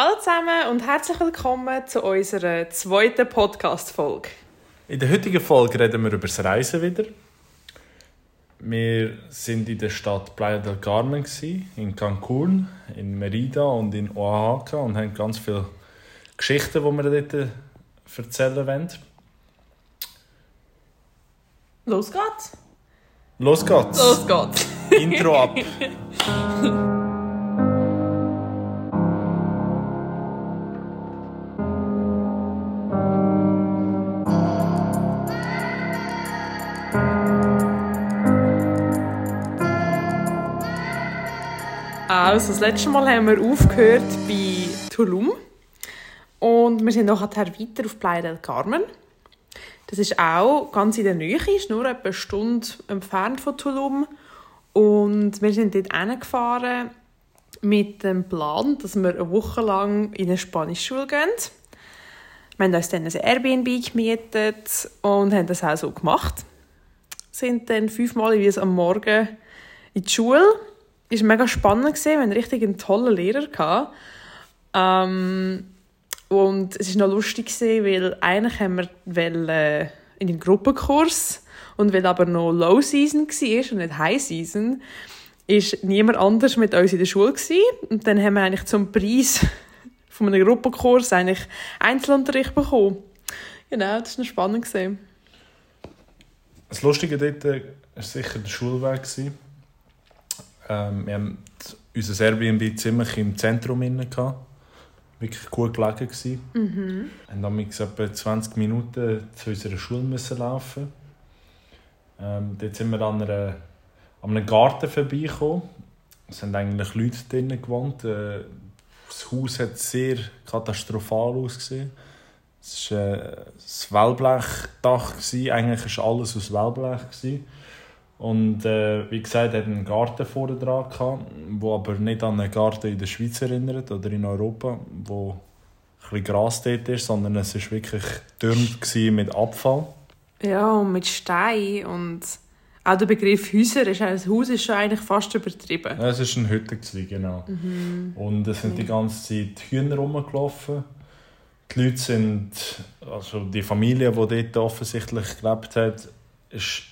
Hallo zusammen und herzlich willkommen zu unserer zweiten Podcast-Folge. In der heutigen Folge reden wir über das Reisen wieder. Wir sind in der Stadt Playa del Carmen, in Cancun, in Merida und in Oaxaca und haben ganz viele Geschichten, die wir dort erzählen wollen. Los geht's! Los geht's! Los geht's! Intro ab! Also, das letzte Mal haben wir aufgehört bei Tulum. Und wir sind nachher weiter auf Playa del Carmen. Das ist auch ganz in der Nähe, ist nur etwa eine Stunde entfernt von Tulum. Und wir sind dort hingefahren mit dem Plan, dass wir eine Woche lang in eine Spanischschule gehen. Wir haben uns dann ein Airbnb gemietet und haben das auch so gemacht. Sind dann fünfmal wie am Morgen in die Schule war mega spannend. Gewesen. Wir hatten richtig einen tollen Lehrer. Ähm, und es war noch lustig, gewesen, weil eigentlich haben wir äh, in einen Gruppenkurs und weil aber noch Low Season war und nicht High Season, war niemand anders mit uns in der Schule. Gewesen. Und dann haben wir eigentlich zum Preis von einem Gruppenkurs eigentlich Einzelunterricht bekommen. Genau, das war noch spannend. Gewesen. Das Lustige dort war sicher der Schulweg. Gewesen ähm, wir haben unser Airbnb ziemlich im Zentrum inne Wirklich gut gelegen gewesen. Mhm. Und dann mussten etwa 20 Minuten zu unserer Schule müssen laufen. Ähm, dort sind wir an, einer, an einem Garten vorbeigekommen. Es haben eigentlich Leute drinnen gewohnt. Äh, das Haus hat sehr katastrophal ausgesehen. Es war äh, das Wellblechdach. Eigentlich war alles aus Wellblech. Und äh, wie gesagt, er hat einen Garten vorne dran gehabt, der aber nicht an einen Garten in der Schweiz erinnert oder in Europa, wo ein bisschen Gras dort ist, sondern es war wirklich dürnt mit Abfall. Ja, und mit Stein und auch der Begriff Häuser, ist, ein Haus ist schon eigentlich fast übertrieben. Ja, es war eine Hütte, genau. Mhm. Und es sind die ganze Zeit Hühner rumgelaufen. Die Leute sind, also die Familie, die dort offensichtlich gelebt hat, ist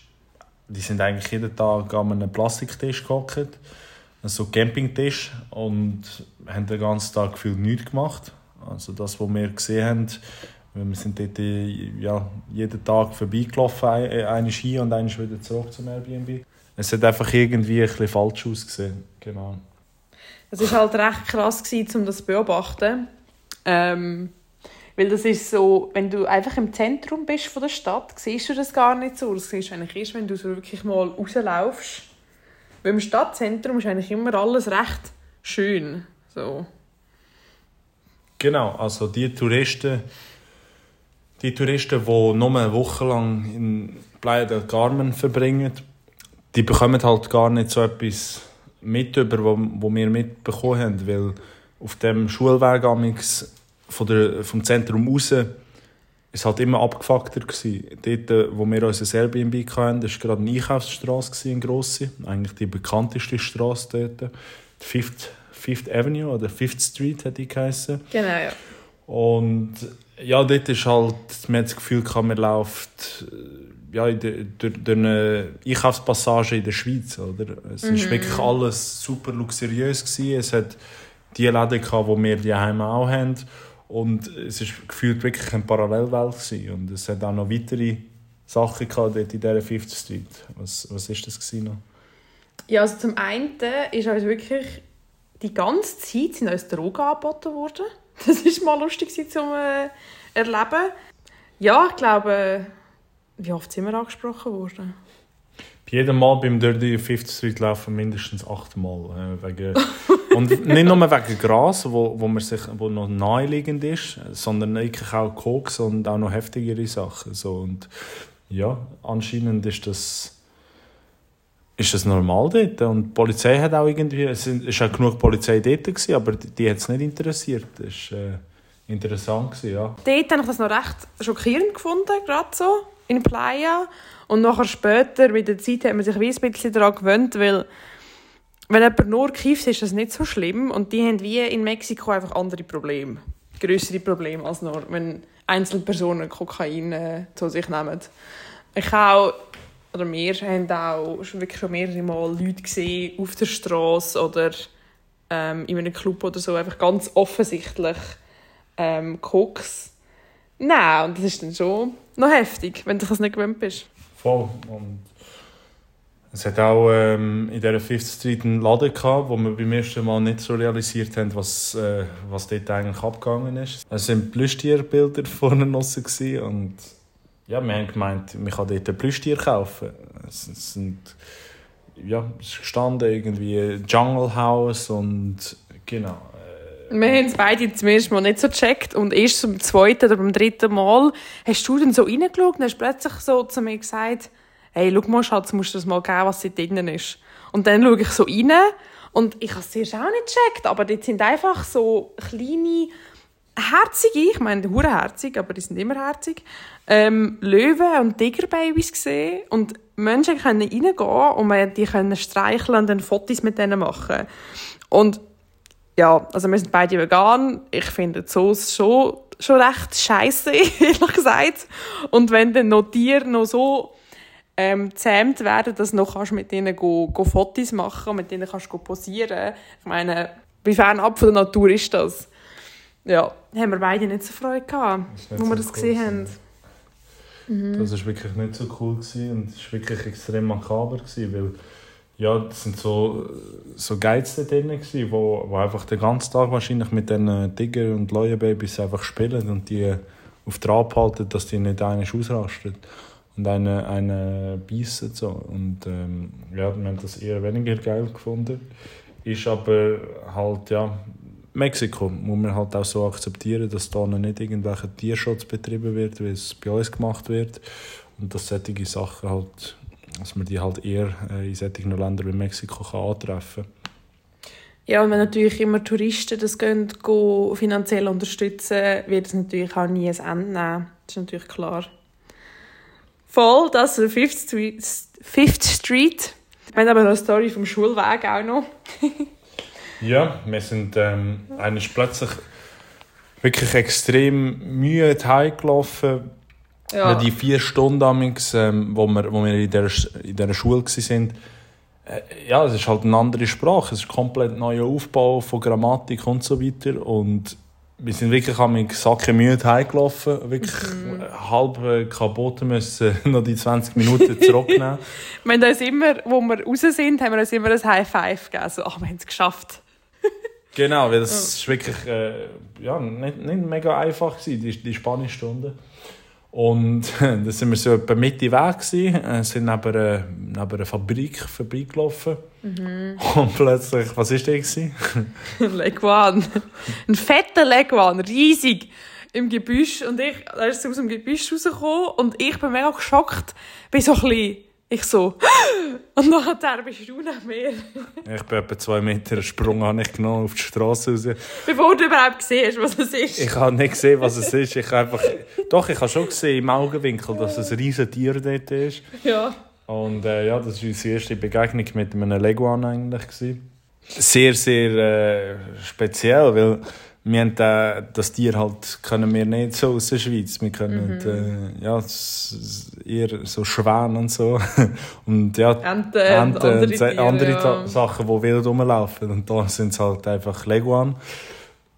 die sind eigentlich jeden Tag an einem Plastiktisch gehockt, so Campingtisch und haben den ganzen Tag viel nichts gemacht. Also das, was wir gesehen haben, wir sind dort ja, jeden Tag vorbeigelaufen, eine Ski und eine wieder zurück zum Airbnb. Es hat einfach irgendwie ein bisschen falsch ausgesehen, genau. Es war halt recht krass, um das zu beobachten. Ähm, weil das ist so, wenn du einfach im Zentrum bist von der Stadt, siehst du das gar nicht so. Das siehst du eigentlich erst, wenn du so wirklich mal rauslaufst. Weil im Stadtzentrum ist eigentlich immer alles recht schön. So. Genau, also die Touristen, die Touristen, die nur eine Woche lang in Playa del Carmen verbringen, die bekommen halt gar nicht so etwas mit, über, wo, wo wir mitbekommen haben, weil auf dem Schulweg von der, vom Zentrum raus es halt immer abgefuckter gewesen. Dort, äh, wo wir unser Airbnb hatten, war gerade eine Einkaufsstraße, eine grosse. Eigentlich die bekannteste Straße dort. Fifth, Fifth Avenue oder Fifth Street hat die geheißen. Genau, ja. Und ja, dort ist halt, man hat das Gefühl, man läuft ja, durch, durch eine Einkaufspassage in der Schweiz. Oder? Es war mhm. wirklich alles super luxuriös. Gewesen. Es hat die Läden, die wir daheim auch haben. Und es war gefühlt wirklich eine Parallelwelt. Gewesen. Und es hat auch noch weitere Sachen gehabt dort in dieser Fifth Street. Was, was ist das noch? Ja, also zum einen ist uns wirklich die ganze Zeit sind uns Drogen angeboten worden. Das war mal lustig zu äh, erleben. Ja, ich glaube, wie oft sind wir angesprochen worden? Bei jedem Mal beim Dirty Fifth Street laufen mindestens achtmal. Äh, wegen, und nicht nur wegen Gras, wo, wo, man sich, wo noch naheliegend ist, sondern wirklich auch Koks und auch noch heftigere Sachen. So, und ja, anscheinend ist das, ist das normal dort. Und die Polizei hat auch irgendwie, es war auch genug Polizei dort, gewesen, aber die, die hat es nicht interessiert. Das war äh, interessant, gewesen, ja. Dort habe ich das noch recht schockierend gefunden, gerade so, in Playa. Und nachher später, mit der Zeit, hat man sich ein bisschen daran gewöhnt, weil wenn jemand nur kifft, ist das nicht so schlimm. Und die haben wie in Mexiko einfach andere Probleme. Größere Probleme als nur, wenn Einzelpersonen Kokain äh, zu sich nehmen. Ich auch, oder wir haben auch schon, wirklich schon mehrere Mal Leute gesehen auf der Straße oder ähm, in einem Club oder so, einfach ganz offensichtlich ähm, Koks. Nein, und das ist dann schon noch heftig, wenn du das nicht gewöhnt bist. Voll. Und es hat auch ähm, in dieser Fifth Street einen Laden gehabt, wo wir beim ersten Mal nicht so realisiert haben, was, äh, was dort eigentlich abgegangen ist. Es waren Plüschtierbilder vorne draussen und ja, wir haben gemeint, man kann dort ein Plüschtier kaufen. Es, es sind ja, es gestanden irgendwie Jungle House und genau. Wir haben es beide zum ersten Mal nicht so gecheckt und erst zum zweiten oder beim dritten Mal hast du dann so reingeschaut und hast plötzlich so zu mir gesagt, hey, schau mal, Schatz, musst du das mal geben, was da drinnen ist. Und dann schaue ich so rein und ich habe es zuerst auch nicht gecheckt, aber dort sind einfach so kleine, herzige, ich meine, herzig, aber die sind immer herzig, ähm, Löwen und Tigerbabys gesehen und Menschen können reingehen und man, die können streicheln und dann Fotos mit denen machen. Und ja, also wir sind beide vegan. Ich finde die schon, schon recht scheiße, ehrlich gesagt. Und wenn dann noch Tiere noch so ähm, zähmt werden, dass du noch kannst mit ihnen go, go Fotos machen und mit ihnen kannst go posieren. Ich meine, wie fernab von der Natur ist das? Ja, haben wir beide nicht so Freude gehabt, wo wir das cool gesehen haben. Mhm. Das war wirklich nicht so cool gewesen und es war wirklich extrem makaber, gewesen, weil ja, das sind so, so Geiz da drin gewesen, wo, wo einfach den ganzen Tag wahrscheinlich mit den Tiger- und Leuenbabys einfach spielen und die auf Trab halten, dass die nicht eigentlich ausrasten und einen, einen beißen. So. Und ähm, ja, wir haben das eher weniger geil gefunden. Ist aber halt, ja, Mexiko muss man halt auch so akzeptieren, dass da nicht irgendwelcher Tierschutz betrieben wird, wie es bei uns gemacht wird. Und dass solche Sachen halt, dass man die halt eher äh, in solchen Ländern wie Mexiko kann antreffen kann. Ja, und wenn natürlich immer Touristen das gehen, gehen finanziell unterstützen, wird es natürlich auch nie ein Ende nehmen. Das ist natürlich klar. Voll, das ist Fifth Street. Fifth Street. Wir haben aber noch eine Story vom Schulweg auch noch. Ja, wir sind ähm, eigentlich plötzlich wirklich extrem müde heimgelaufen. Ja. Die vier Stunden, damals, ähm, wo, wir, wo wir in dieser, in dieser Schule waren, äh, ja, es ist halt eine andere Sprache. Es ist ein komplett neuer Aufbau von Grammatik und so weiter. Und wir sind wirklich am Sacke müde heimgelaufen. Wirklich mhm. halb äh, kaputt müssen noch die 20 Minuten zurücknehmen. wir haben uns immer, wo wir raus sind, haben wir uns immer ein High Five gegeben. So, ach, wir haben es geschafft. Genau, weil das ja. wirklich äh, ja, nicht, nicht mega einfach gewesen, die, die Spanischstunde. Und da sind wir so etwa Mitte Weg gewesen, äh, sind neben einer, neben einer Fabrik vorbeigelaufen. Mhm. Und plötzlich, was war das? Ein Leguan. Ein fetter Leguan, riesig im Gebüsch. Und ich, er ist aus dem Gebüsch rausgekommen und ich bin mega geschockt. Bin so ein bisschen ich so, und nachher bist du nach mir. ich bin etwa zwei Meter einen Sprung habe ich genommen auf die Straße raus. Bevor du überhaupt gesehen hast, was es ist. Ich habe nicht gesehen, was es ist. Ich einfach, doch, ich habe schon gesehen im Augenwinkel, dass es ein riesiges Tier dort ist. Ja. Und äh, ja, das war unsere erste Begegnung mit einem Leguan eigentlich. Gewesen. Sehr, sehr äh, speziell, weil wir haben äh, das Tier halt können wir nicht so aus der Schweiz. Wir können mhm. äh, ja, eher so Schwäne und so. und ja, Enten, Enten andere, Tiere, andere ja. Sachen, die wild rumlaufen. Und da sind es halt einfach Leguan.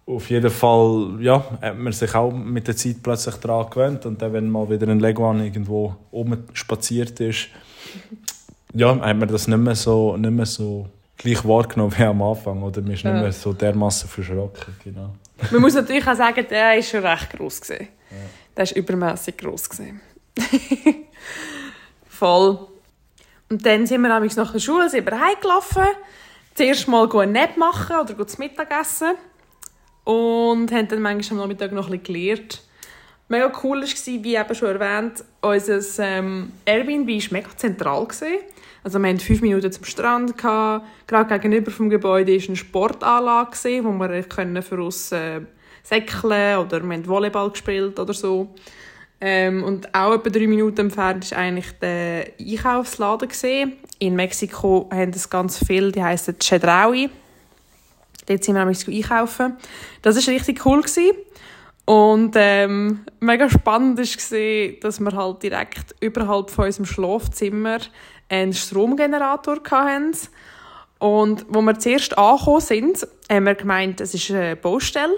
Auf jeden Fall ja, hat man sich auch mit der Zeit plötzlich daran gewöhnt. Und dann, wenn mal wieder ein Leguan irgendwo spaziert ist, ja, hat man das nicht mehr so, nicht mehr so gleich wahrgenommen wie am Anfang. Oder man ist ja. nicht mehr so dermassen verschrocken. Genau. Man muss natürlich auch sagen, der war schon recht gross. Gewesen. Ja. Der war übermässig gross. Gewesen. Voll. Und dann sind wir nach der Schule sind wir heimgelaufen. Zuerst mal ein Nap machen oder zu Mittagessen. Und haben dann manchmal am Nachmittag noch ein bisschen gelernt. Mega cool war, wie eben schon erwähnt, unser ähm, Airbnb war mega zentral. Gewesen. Also wir hatten fünf Minuten zum Strand. Gehabt. Gerade gegenüber vom Gebäude war eine Sportanlage, gewesen, wo wir können für uns äh, säckeln oder wir haben Volleyball gespielt oder so. Ähm, und auch etwa drei Minuten entfernt ist eigentlich der Einkaufsladen gesehen. In Mexiko haben es ganz viel, die heißen Chedraui. Dort sind wir nämlich einkaufen. Das war richtig cool. Gewesen. Und ähm, mega spannend war, dass wir halt direkt überhalb von unserem Schlafzimmer einen Stromgenerator hatten. Und wo wir zuerst angekommen sind, haben wir gemeint, es ist eine Baustelle,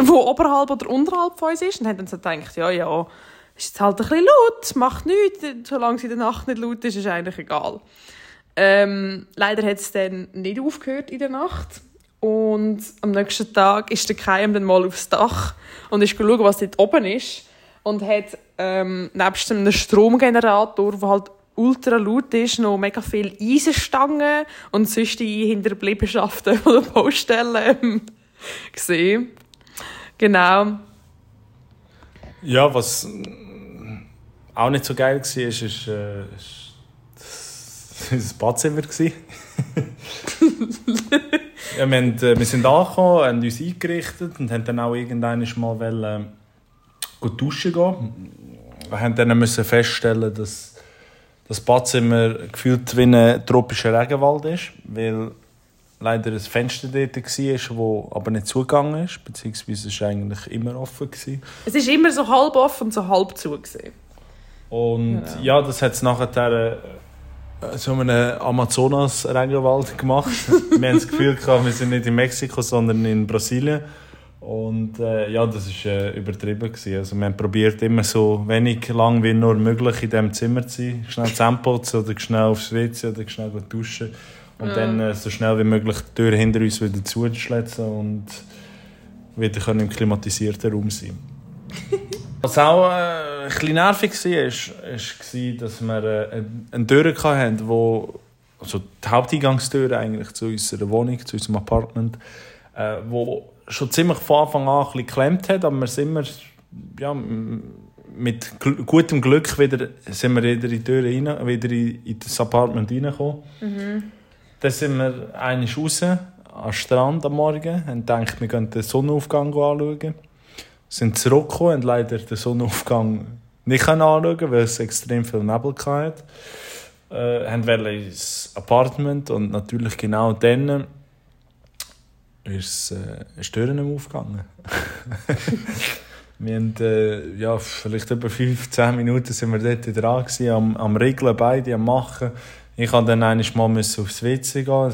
die oberhalb oder unterhalb von uns ist. Und haben dann so gedacht, ja, ja, ist jetzt halt ein bisschen laut, macht nichts. Solange es in der Nacht nicht laut ist, ist eigentlich egal. Ähm, leider hat es dann nicht aufgehört in der Nacht. Und am nächsten Tag ist der Keim dann mal aufs Dach und ist schauen, was dort oben ist. Und hat ähm, nebst einem Stromgenerator, der halt ultra laut ist, noch mega viele Eisenstangen und sonstige Hinterbliebenschaften von der Baustelle ähm, gesehen. Genau. Ja, was auch nicht so geil war, ist, ist, äh, ist das Badzimmer. ja, wir, haben, äh, wir sind angekommen, haben uns eingerichtet und haben dann auch irgendwann mal wollen, äh, duschen gehen. Wir haben dann müssen feststellen, dass das Badzimmer gefühlt wie ein tropischer Regenwald ist, weil leider ein Fenster dort war, das aber nicht zugegangen ist, beziehungsweise es war eigentlich immer offen. Gewesen. Es ist immer so halb offen und so halb zu. Gewesen. Und genau. ja, das hat es nachher äh, so einen Amazonas-Regenwald gemacht. wir haben das Gefühl, gehabt, wir sind nicht in Mexiko, sondern in Brasilien. Und äh, ja, das war äh, übertrieben. Gewesen. Also, wir haben probiert, immer so wenig lang wie nur möglich in diesem Zimmer zu sein. Schnell zusammenputzen oder schnell aufs WC oder schnell duschen. Und ja. dann äh, so schnell wie möglich die Tür hinter uns wieder zuschließen und wieder können im klimatisierten Raum sein Was auch äh, ein bisschen nervig war, ist, ist, dass wir äh, eine Tür hatten, wo also die Haupteingangstür eigentlich zu unserer Wohnung, zu unserem Apartment, äh, wo schon ziemlich von Anfang an ein bisschen geklemmt hat, aber wir sind immer ja, mit gutem Glück wieder, sind wir wieder in die Tür rein, wieder in, das Apartment reingekommen. Mhm. Dann sind wir einmal raus am Strand am Morgen und gedacht, wir können den Sonnenaufgang anschauen sind zurückgekommen und leider den Sonnenaufgang nicht anschauen weil es extrem viel Nebel hatte. Äh, haben ins Apartment und natürlich genau dann ist äh, Stören aufgegangen. wir haben, äh, ja, vielleicht über 15 Minuten sind wir dort dran gewesen, am, am Regeln, beide am Machen. Ich musste dann einmal aufs WC gehen.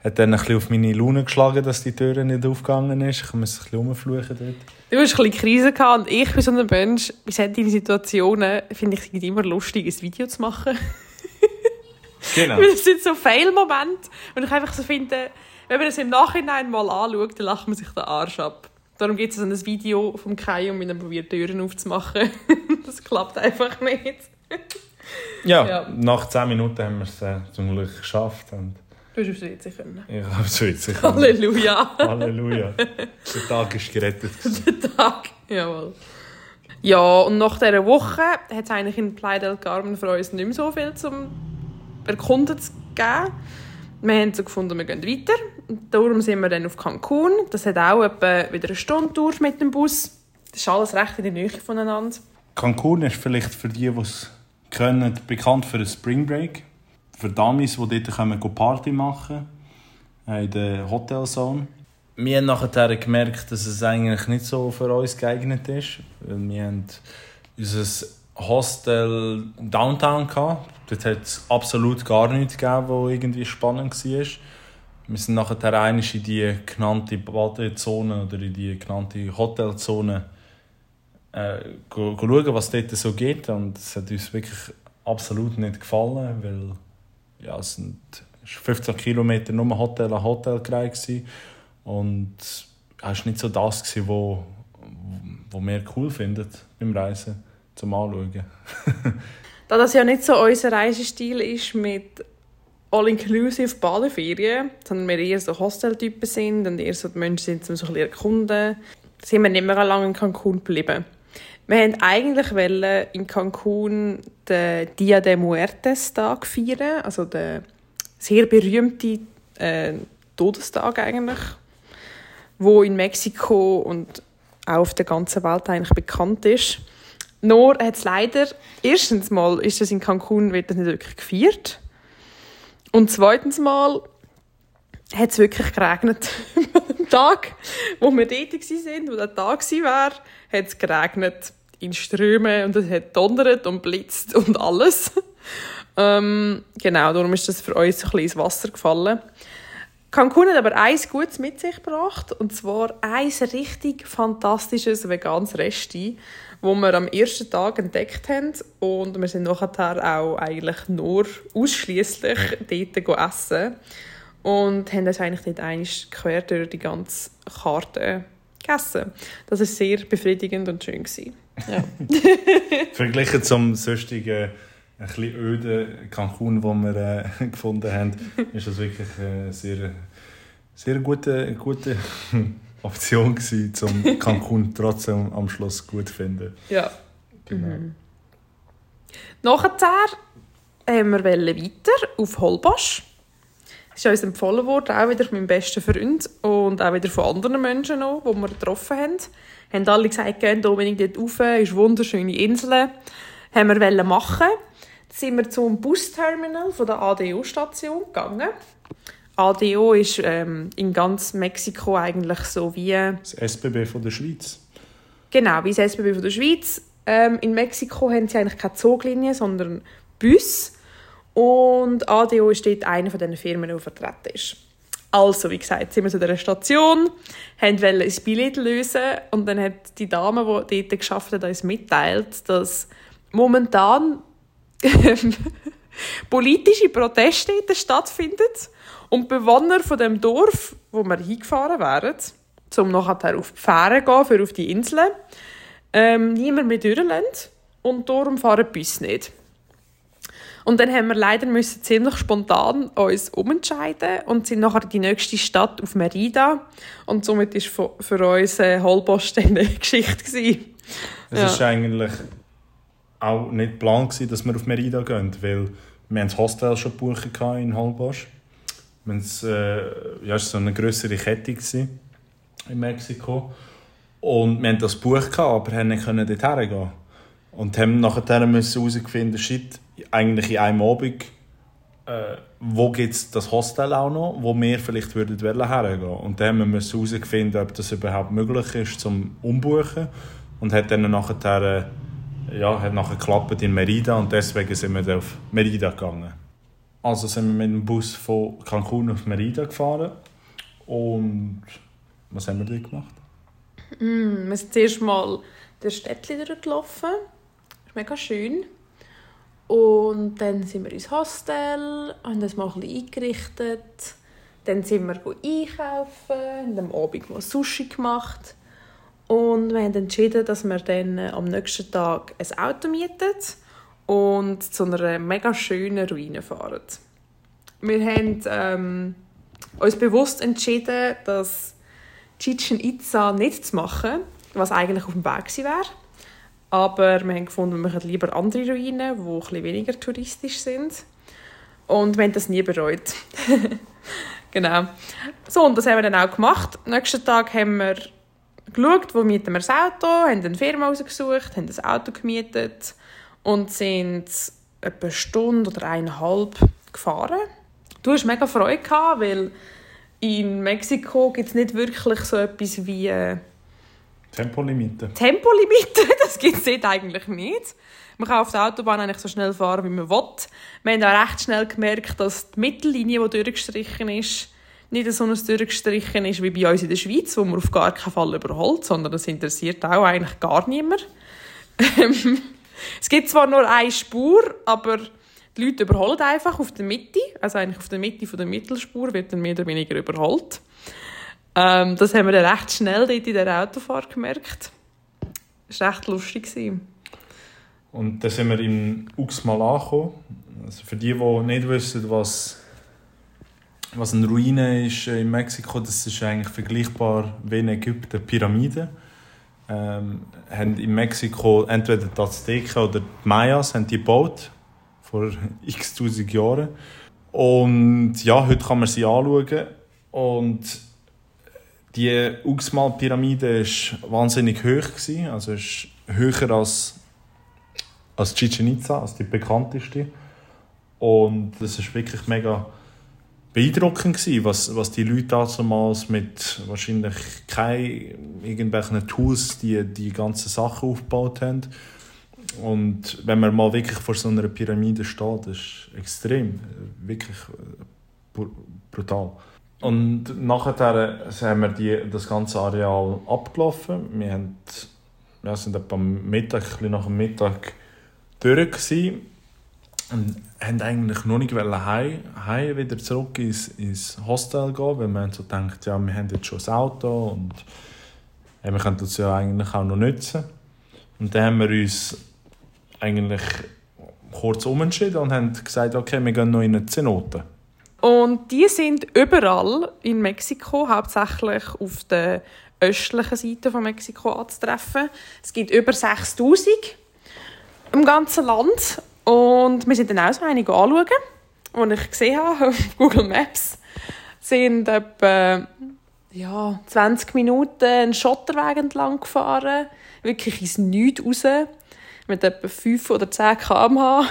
Es hat dann ein bisschen auf meine Laune geschlagen, dass die Tür nicht aufgegangen ist. Ich muss ein bisschen rumfluchen dort. Du hast ein bisschen Krise gehabt und ich bin so ein Mensch, bei solchen Situationen finde ich es immer lustig, ein Video zu machen. genau. Weil das sind so Fail-Momente und ich einfach so finde, wenn man das im Nachhinein mal anschaut, dann lacht man sich den Arsch ab. Darum gibt es so ein Video vom Kai, um ihn probiert, Türen aufzumachen. das klappt einfach nicht. ja, ja, nach 10 Minuten haben wir es äh, zum Glück geschafft. Und Du hast aufs WC können. Ich habe aufs WC können. Halleluja. Halleluja. Der Tag ist gerettet. Der Tag, jawohl. Ja, und nach dieser Woche hat es eigentlich in Playa del Carmen für uns nicht mehr so viel zum Erkunden zu geben. Wir haben so gefunden, wir gehen weiter. Und darum sind wir dann auf Cancun. Das hat auch etwa wieder eine Stunde Tour mit dem Bus. Das ist alles recht in der Nähe voneinander. Cancun ist vielleicht für die, die es können, bekannt für einen Spring Break für Dummies, die dort kommen, Party machen äh, in der Hotelzone. Wir haben nachher gemerkt, dass es eigentlich nicht so für uns geeignet ist. Weil wir haben unser Hostel Downtown gehabt. Dort hat es absolut gar nichts gegeben, was irgendwie spannend war. Wir sind nachher in die genannte Badezone oder in die genannte Hotelzone äh, schauen, was dort so geht. Und es hat uns wirklich absolut nicht gefallen, weil ja, es sind 15 Kilometer nur Hotel an Hotel gereicht und es war nicht so das, was wo, wo wir cool finden beim Reisen zum Anschauen. da das ja nicht so unser Reisestil ist mit all-inclusive Badeferien, sondern wir eher so Hosteltypen sind und eher so die Menschen sind, um so ein bisschen erkunden, sind wir nicht mehr lange in Cancun geblieben. Wir wollten eigentlich in Cancun den Dia de Muertes Tag feiern, also den sehr berühmten äh, Todestag eigentlich, wo in Mexiko und auch auf der ganzen Welt eigentlich bekannt ist. nur hat es leider, erstens mal ist das in Cancun wird das nicht wirklich gefeiert. Und zweitens mal hat es wirklich geregnet. Am Tag, wo wir dort waren, wo der Tag war, hat es geregnet in Strömen und es hat donnert und blitzt und alles. ähm, genau, darum ist das für uns ein bisschen ins Wasser gefallen. Cancun hat aber eins Gutes mit sich gebracht, und zwar ein richtig fantastisches veganes Resti, wo wir am ersten Tag entdeckt haben und wir sind nachher auch eigentlich nur ausschließlich dort essen und haben das eigentlich dort eigentlich quer durch die ganze Karte gegessen. Das war sehr befriedigend und schön. Gewesen. Ja. Verglichen zum sonstigen ein bisschen öden Cancun, den wir äh, gefunden haben, ist das wirklich eine sehr, sehr gute, gute Option gewesen, um Cancun trotzdem am Schluss gut zu finden. Ja. Genau. Mhm. Nachher haben wir weiter auf Holbosch. Das ist uns empfohlen worden, auch wieder von meinem besten Freund und auch wieder von anderen Menschen noch, die wir getroffen haben. Haben alle gesagt, gehen unbedingt dort rauf, ist eine wunderschöne Insel. Haben wir machen sind wir zum Busterminal von der ADO-Station gegangen. ADO ist ähm, in ganz Mexiko eigentlich so wie... Das SBB von der Schweiz. Genau, wie das SBB von der Schweiz. Ähm, in Mexiko haben sie eigentlich keine Zuglinien, sondern Bus. Und ADO ist dort eine von den Firmen, die vertreten ist. Also, wie gesagt, sind wir zu dieser Station, haben ein Billett lösen und dann hat die Dame, die dort geschafft hat, uns mitteilt, dass momentan politische Proteste in der und die Bewohner von dem Dorf, wo wir hingefahren wären, um nachher auf die Fähre gehen, für auf die Inseln, ähm, niemand mehr durchlassen und darum fahren die Busse nicht. Und dann haben wir leider müssen ziemlich spontan uns umentscheiden und sind nachher die nächste Stadt auf Merida und somit war für uns äh, Holbosch eine Geschichte gewesen. Es ja. ist eigentlich auch nicht geplant, dass wir auf Merida gehen, weil wir das Hostel schon gebucht in Holbosch. Es äh, ja, so eine größere Kette in Mexiko. Und wir haben das gebucht, aber haben nicht dort hergehen. Und haben nachher herausgefunden, shit, eigentlich in einem Abend, äh, wo gibt es das Hostel auch noch, wo wir vielleicht würden hergehen Und dann haben wir herausgefunden, ob das überhaupt möglich ist zum Umbuchen. Und hat dann nachher ja, hat nachher geklappt in Merida und deswegen sind wir auf Merida gegangen. Also sind wir mit dem Bus von Cancun auf Merida gefahren und was haben wir dort gemacht? Mm, wir sind zuerst mal der Städtchen durchgelaufen. Das ist mega schön. Und dann sind wir ins Hostel, haben das mal ein eingerichtet. Dann sind wir einkaufen, haben am Abend mal Sushi gemacht. Und wir haben entschieden, dass wir dann äh, am nächsten Tag ein Auto mieten und zu einer mega schönen Ruine fahren. Wir haben ähm, uns bewusst entschieden, dass Chichen Itza nicht zu machen, was eigentlich auf dem Weg wäre. Aber wir haben gefunden, wir machen lieber andere Ruinen, die etwas weniger touristisch sind. Und wir haben das nie bereut. genau. So, und das haben wir dann auch gemacht. Am nächsten Tag haben wir geschaut, wo mieten wir das Auto, haben eine Firma rausgesucht, haben das Auto gemietet und sind etwa eine Stunde oder eineinhalb gefahren. Du hast mega Freude gehabt, weil in Mexiko gibt es nicht wirklich so etwas wie... Tempolimite. Tempolimite, das gibt es eigentlich nicht. Man kann auf der Autobahn eigentlich so schnell fahren, wie man will. Wir haben auch recht schnell gemerkt, dass die Mittellinie, die durchgestrichen ist, nicht so ein durchgestrichen ist wie bei uns in der Schweiz, wo man auf gar keinen Fall überholt, sondern das interessiert auch eigentlich gar niemand. es gibt zwar nur eine Spur, aber die Leute überholen einfach auf der Mitte, also eigentlich auf der Mitte von der Mittelspur wird dann mehr oder weniger überholt. Ähm, das haben wir dann recht schnell dort in der Autofahrt gemerkt. Das war recht lustig. Und dann sind wir in Uxmal angekommen. Also für die, die nicht wissen, was was eine Ruine ist äh, in Mexiko, das ist eigentlich vergleichbar wie in Ägypten Pyramiden. Ähm, haben in Mexiko entweder die Azteken oder die Mayas haben die gebaut vor x tausend Jahren. Und ja, heute kann man sie anschauen. Und die Uxmal-Pyramide war wahnsinnig hoch. Gewesen. Also ist höher als als Chichen Itza, als die bekannteste. Und es ist wirklich mega beeindruckend gewesen, was, was die Leute damals mit wahrscheinlich keinen irgendwelchen Tools die die ganzen Sachen aufgebaut haben. Und wenn man mal wirklich vor so einer Pyramide steht, ist extrem, wirklich brutal. Und nachher haben wir die, das ganze Areal abgelaufen. Wir, haben, wir sind etwa Mittag, nach dem Mittag durch gewesen und haben eigentlich noch nicht heim, heim wieder zurück ins, ins Hostel gehen, weil wir so gedacht, ja, wir haben jetzt schon das Auto und ja, wir können das ja eigentlich auch noch nutzen. Und dann haben wir uns eigentlich kurz umentschieden und haben gesagt, okay, wir gehen noch in eine Zenote. Und die sind überall in Mexiko, hauptsächlich auf der östlichen Seite von Mexiko anzutreffen. Es gibt über 6000 im ganzen Land. Und wir sind dann auch so einige anschauen, die ich gesehen habe auf Google Maps. sind etwa ja, 20 Minuten einen Schotterweg entlang gefahren, wirklich ins Nichts raus, mit etwa 5 oder 10 km/h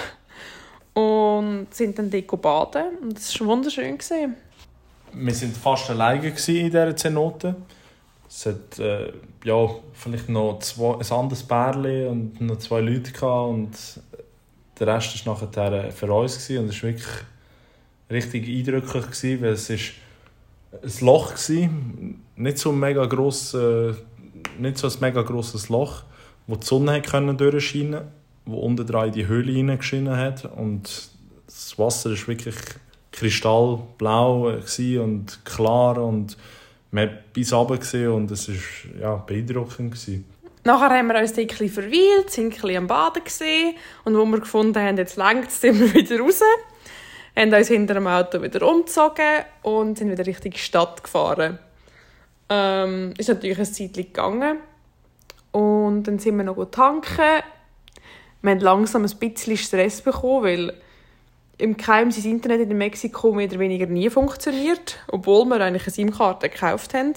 und sind dann dort baden und das war wunderschön. Gewesen. Wir waren fast alleine in dieser Zenote. Es hat äh, ja, vielleicht noch zwei, ein anderes Pärchen und noch zwei Leute gehabt und der Rest war nachher für uns gewesen. und es war wirklich richtig eindrücklich, gewesen, weil es ist ein Loch war, nicht so ein mega gross, äh, nicht so ein mega grosses Loch, wo die Sonne durchscheinen wo unten dran in die Höhle hineingeschienen hat und das Wasser war wirklich kristallblau und klar und man hat bis runter und es war ja, beeindruckend. Gewesen. Nachher haben wir uns ein bisschen verweilt, sind ein bisschen am Baden gesehen und wo wir gefunden haben, jetzt längt es, sind wir wieder raus. Haben uns hinter dem Auto wieder umgezogen und sind wieder Richtung Stadt gefahren. Ähm, ist natürlich ein Zeit gegangen. Und dann sind wir noch tanken wir haben langsam ein bisschen Stress bekommen, weil im Keim sein Internet in Mexiko mehr oder weniger nie funktioniert, obwohl wir eigentlich eine SIM-Karte gekauft haben.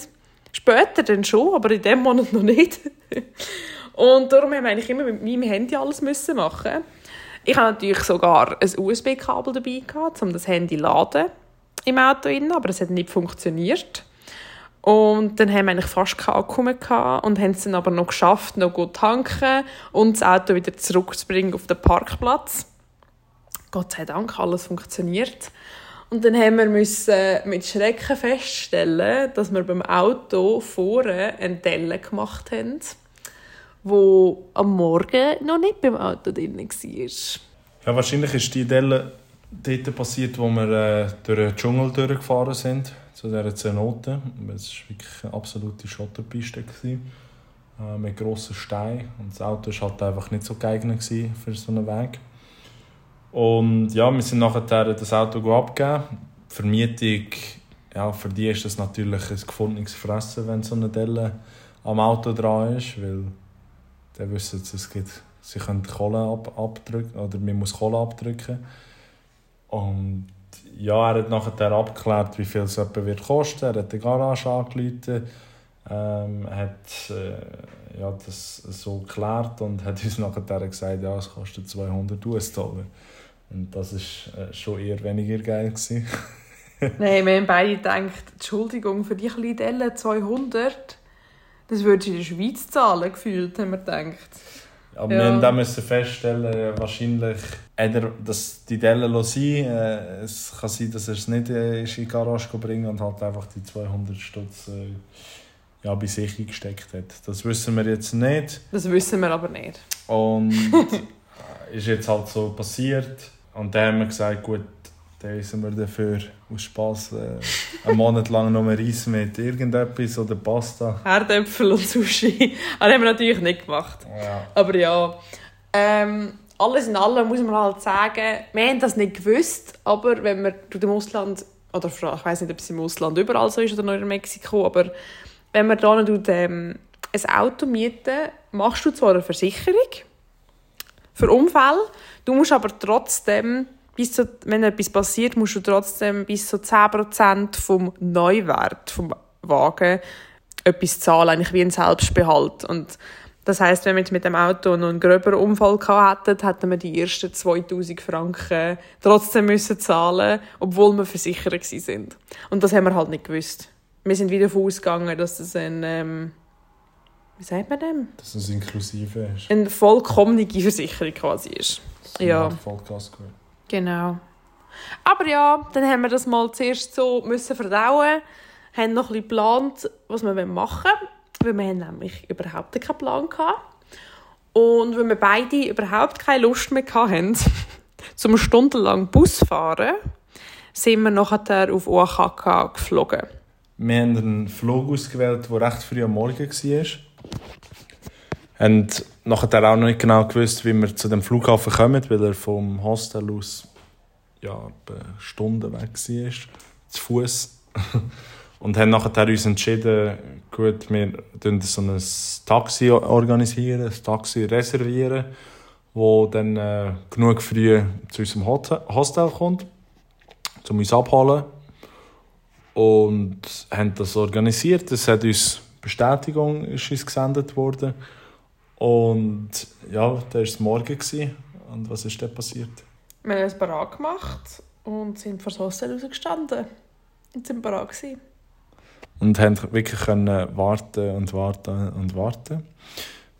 Später dann schon, aber in dem Monat noch nicht. Und darum haben wir eigentlich immer mit meinem Handy alles müssen machen. Ich habe natürlich sogar ein USB-Kabel dabei gehabt, um das Handy zu laden im Auto aber es hat nicht funktioniert. Und dann haben wir eigentlich fast keinen Akku mehr und haben es dann aber noch geschafft, noch gut tanken und das Auto wieder zurückzubringen auf den Parkplatz. Gott sei Dank, alles funktioniert. Und dann haben wir müssen mit Schrecken feststellen, dass wir beim Auto vorne eine Delle gemacht haben, wo am Morgen noch nicht beim Auto drin war. Ja, wahrscheinlich ist die Delle dort passiert, wo wir äh, durch den Dschungel durchgefahren sind zu dieser Zenote. Es war wirklich eine absolute Schotterpiste. Gewesen, äh, mit grossen Steinen. Und das Auto war halt einfach nicht so geeignet für so einen Weg. Und ja, wir sind nachher das Auto abgegeben. Vermietung, ja, für die ist das natürlich ein gefundenes Fressen, wenn so eine Delle am Auto dran ist, weil die wissen, es gibt, sie können Kohle ab, abdrücken oder man muss Kohle abdrücken. Und ja, er hat nachher abgeklärt, wie viel es etwa wird kosten. Er hat die Garage angerufen, ähm, hat äh, ja, das so geklärt und hat uns nachher gesagt, ja, es kostet 200 US-Dollar. Und das war äh, schon eher weniger geil. Nein, wir haben beide gedacht, Entschuldigung, für die kleine Delle 200, das würdest du in der Schweiz zahlen, gefühlt, haben wir gedacht. Aber ja. wir haben dann müssen feststellen, wahrscheinlich, er, dass die Delle sein äh, Es kann sein, dass er es nicht äh, in die Garage bringen und halt einfach die 200 Stutz äh, ja, bei sich eingesteckt hat. Das wissen wir jetzt nicht. Das wissen wir aber nicht. Und ist jetzt halt so passiert. Und dann haben wir gesagt, gut, dann essen wir dafür aus Spass äh, einen Monat lang noch mehr Reis mit irgendetwas oder Pasta. Herdäpfel und Sushi. Das haben wir natürlich nicht gemacht. Ja. Aber ja, ähm, alles in allem muss man halt sagen, wir haben das nicht gewusst, aber wenn man durch dem Ausland, oder ich weiß nicht, ob es im Ausland überall so ist oder nur in Mexiko, aber wenn man da tut, ähm, ein Auto mieten, machst du zwar eine Versicherung für Unfälle, du musst aber trotzdem bis zu, wenn etwas passiert, musst du trotzdem bis zu 10% vom Neuwert vom Wagen etwas zahlen, eigentlich wie ein Selbstbehalt. Und Das heißt, wenn wir jetzt mit dem Auto noch einen gröberen Unfall gehabt hätten, hätten wir die ersten 2000 Franken trotzdem müssen zahlen, obwohl wir versichert sind. Und das haben wir halt nicht gewusst. Wir sind wieder davon ausgegangen, dass das ein, ähm, wie sagt man dem? Dass es inklusive ist. Eine vollkommene Versicherung quasi ist. Ja. Vollkasko. Genau. Aber ja, dann haben wir das mal zuerst so müssen verdauen, haben noch ein bisschen geplant, was wir machen wollen, weil wir haben nämlich überhaupt keinen Plan hatten. Und weil wir beide überhaupt keine Lust mehr hatten, zum stundenlang Bus fahren, sind wir nachher auf Oaxaca geflogen. Wir haben einen Flug ausgewählt, der recht früh am Morgen war. Und nachher auch noch nicht genau gewusst, wie wir zu dem Flughafen kommen, weil er vom Hostel aus ja, Stunden weg war, zu Fuß. Und haben nachher uns entschieden, gut, wir organisieren so ein Taxi, organisieren, ein Taxi reservieren, das dann äh, genug früh zu unserem Hostel kommt, um uns abzuholen. Und haben das organisiert. Es hat uns Bestätigung ist uns gesendet worden. Und ja, da war es morgen. Und was ist dann passiert? Wir haben es parat gemacht und sind vor das Hostel rausgestanden. Und sind parat gewesen. Und haben wirklich können warten und warten und warten.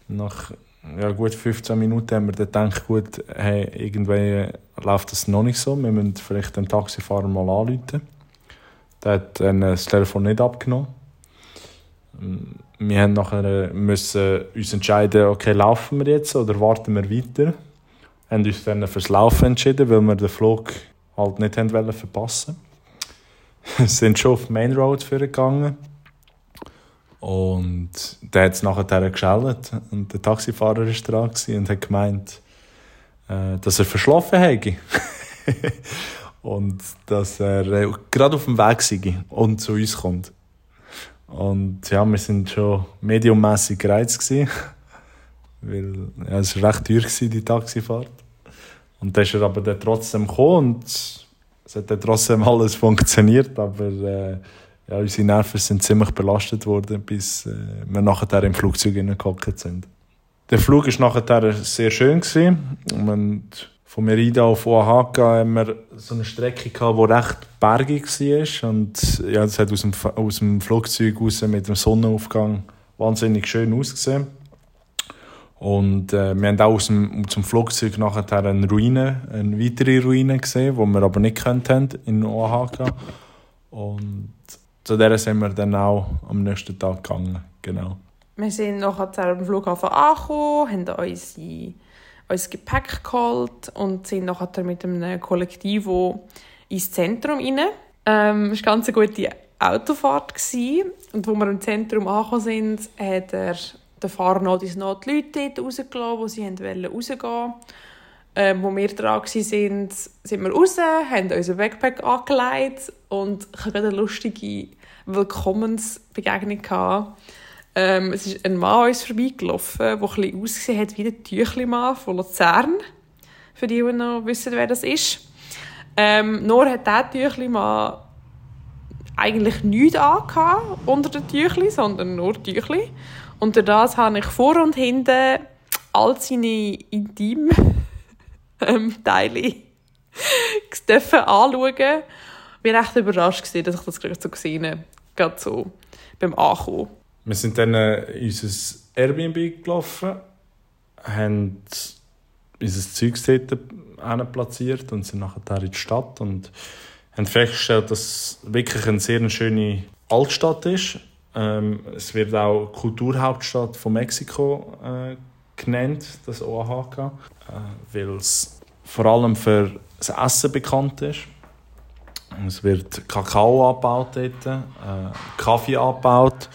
Nach ja, gut 15 Minuten haben wir dann gedacht, gut, hey, irgendwie läuft das noch nicht so. Wir müssen vielleicht den Taxifahrer mal anrufen. Der hat dann das Telefon nicht abgenommen. Wir haben nachher müssen uns entscheiden, okay, laufen wir jetzt oder warten wir weiter haben uns dann fürs Laufen entschieden, weil wir den Flug halt nicht verpassen Wir sind schon auf die Main Road gegangen. Und der hat es nachher geschellt. Und der Taxifahrer war dran und hat gemeint, äh, dass er verschlafen hätte. und dass er äh, gerade auf dem Weg sei und zu uns kommt. Und ja, wir sind schon mediummässig gereizt weil ja, es war recht teuer gewesen, die Taxifahrt. Und dann ist er aber dann trotzdem gekommen und es hat dann trotzdem alles funktioniert, aber äh, ja, unsere Nerven sind ziemlich belastet worden, bis äh, wir nachher im Flugzeug hineingehockt sind. Der Flug war nachher sehr schön. Gewesen. Und von Merida auf Oaxaca haben wir so eine Strecke gehabt, die recht bergig war. Und ja, es hat aus dem, aus dem Flugzeug raus mit dem Sonnenaufgang wahnsinnig schön ausgesehen. Und äh, wir haben auch aus dem, zum Flugzeug nachher eine Ruine, eine weitere Ruine gesehen, die wir aber nicht haben in Oaxaca. Und zu der sind wir dann auch am nächsten Tag gegangen. Genau. Wir sind nachher am Flughafen angekommen, haben unsere, unser Gepäck geholt und sind nachher mit einem Kollektiv ins Zentrum rein. Ähm, es war eine ganz gute Autofahrt. Gewesen. Und als wir im Zentrum angekommen sind, hat er der Fahrer noch die Leute dort rausgelassen, wo sie rausgehen wollten. Ähm, wo wir dran waren, sind, sind wir raus, haben unseren Backpack angelegt und ich eine lustige Willkommensbegegnung. Gehabt. Ähm, es ist ein Mann an uns vorbeigelaufen, der ein ausgesehen hat wie der Tüchli-Mann von Luzern. Für die, die noch wissen, wer das ist. Ähm, nur hat dieser Tüchli-Mann eigentlich nichts angehabt unter den Tüchli, sondern nur Tüchli. Durch das habe ich vor und hinten all seine intimen ähm, Teile anschauen. Ich war recht überrascht, dass ich das gerade so gesehen habe. Gerade so beim Ankommen. Wir sind dann äh, in unser Airbnb gelaufen, haben unser Zeug dort platziert und sind nachher in die Stadt und haben festgestellt, dass es wirklich eine sehr schöne Altstadt ist ähm, es wird auch Kulturhauptstadt von Mexiko äh, genannt, das Oaxaca, äh, weil es vor allem für das Essen bekannt ist. Es wird Kakao abgebaut dort, äh, Kaffee abgebaut.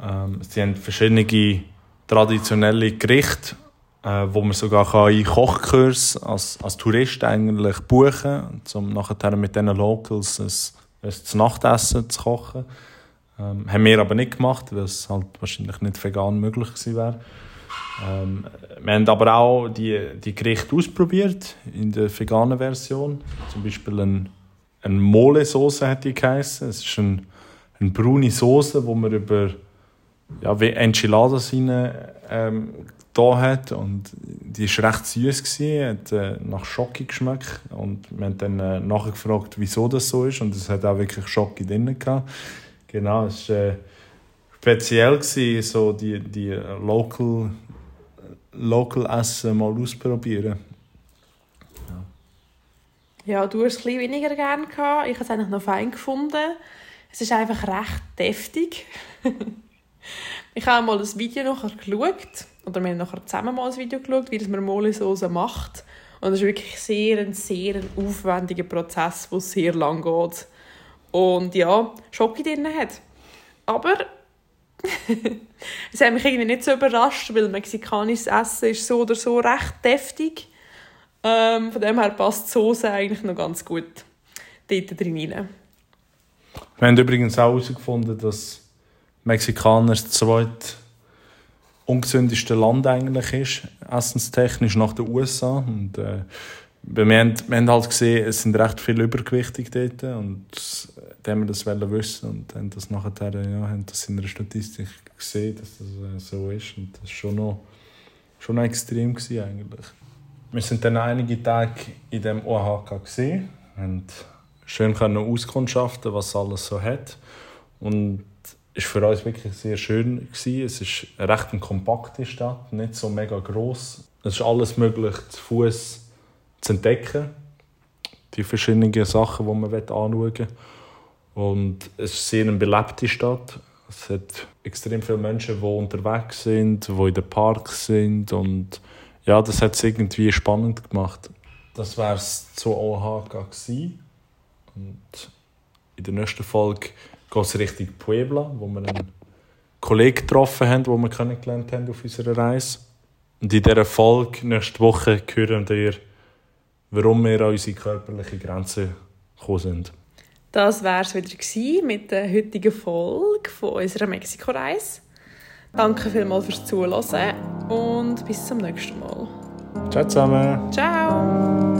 Ähm, sie haben verschiedene traditionelle Gerichte, äh, wo man sogar kann in Kochkurs als, als Tourist eigentlich buchen kann, um nachher mit diesen Locals ein, ein Nachtessen zu kochen. Ähm, haben wir aber nicht gemacht, weil es halt wahrscheinlich nicht vegan möglich gewesen wäre. Ähm, wir haben aber auch die, die Gerichte ausprobiert in der veganen Version. Zum Beispiel ein, eine Mole-Sauce hat die geheißen. Es ist ein, eine braune Soße, wo man über ja, wie Enchiladas rein, ähm, da hat und die war recht süß gewesen, hat äh, nach Schocke geschmeckt und wir haben dann äh, nachgefragt, wieso das so ist und es hat auch wirklich Schocke drin gehabt. Genau, es war äh, speziell gewesen, so die, die Local, Local Essen mal ausprobieren. Ja, du hast es ein weniger gerne gehabt. Ich habe es eigentlich noch fein gefunden. Es ist einfach recht deftig. ich habe mal ein Video nachher geschaut, oder wir haben nachher zusammen mal ein Video geschaut, wie das man Molle-Sauce macht. Und es ist wirklich sehr ein sehr aufwendiger Prozess, der sehr lang geht. Und ja, Schocke drin hat. Aber es hat mich irgendwie nicht so überrascht, weil mexikanisches Essen ist so oder so recht deftig. Ähm, von dem her passt die Soße eigentlich noch ganz gut dort drin rein. Wir haben übrigens auch herausgefunden, dass Mexikaner das zweite ungesündeste Land eigentlich ist, essenstechnisch nach den USA. Und, äh, wir, haben, wir haben halt gesehen, es sind recht viele übergewichtig dort und dann haben wir das wissen und haben das nachher ja, haben das in der Statistik gesehen, dass das äh, so ist und das war schon noch, schon noch extrem gewesen eigentlich. Wir sind dann einige Tage in dem OHK gesehen und schön können auskundschaften, was alles so hat und ist für uns wirklich sehr schön gewesen. Es ist eine recht kompakte Stadt, nicht so mega groß. Es ist alles möglich zu Fuß zu entdecken, die verschiedenen Sachen, die man anschauen will. Und es ist sehr eine belebte Stadt. Es hat extrem viele Menschen, die unterwegs sind, die in den Parks sind und ja, das hat es irgendwie spannend gemacht. Das war es zu OHK. Und in der nächsten Folge geht es Richtung Puebla, wo wir einen Kollegen getroffen haben, den wir kennengelernt haben auf unserer Reise. Und in dieser Folge nächste Woche hören wir, warum wir an unsere körperliche Grenze gekommen sind. Das war es wieder mit der heutigen Folge von unserer Mexiko-Reise. Danke vielmals fürs Zuhören und bis zum nächsten Mal. Ciao zusammen. Ciao.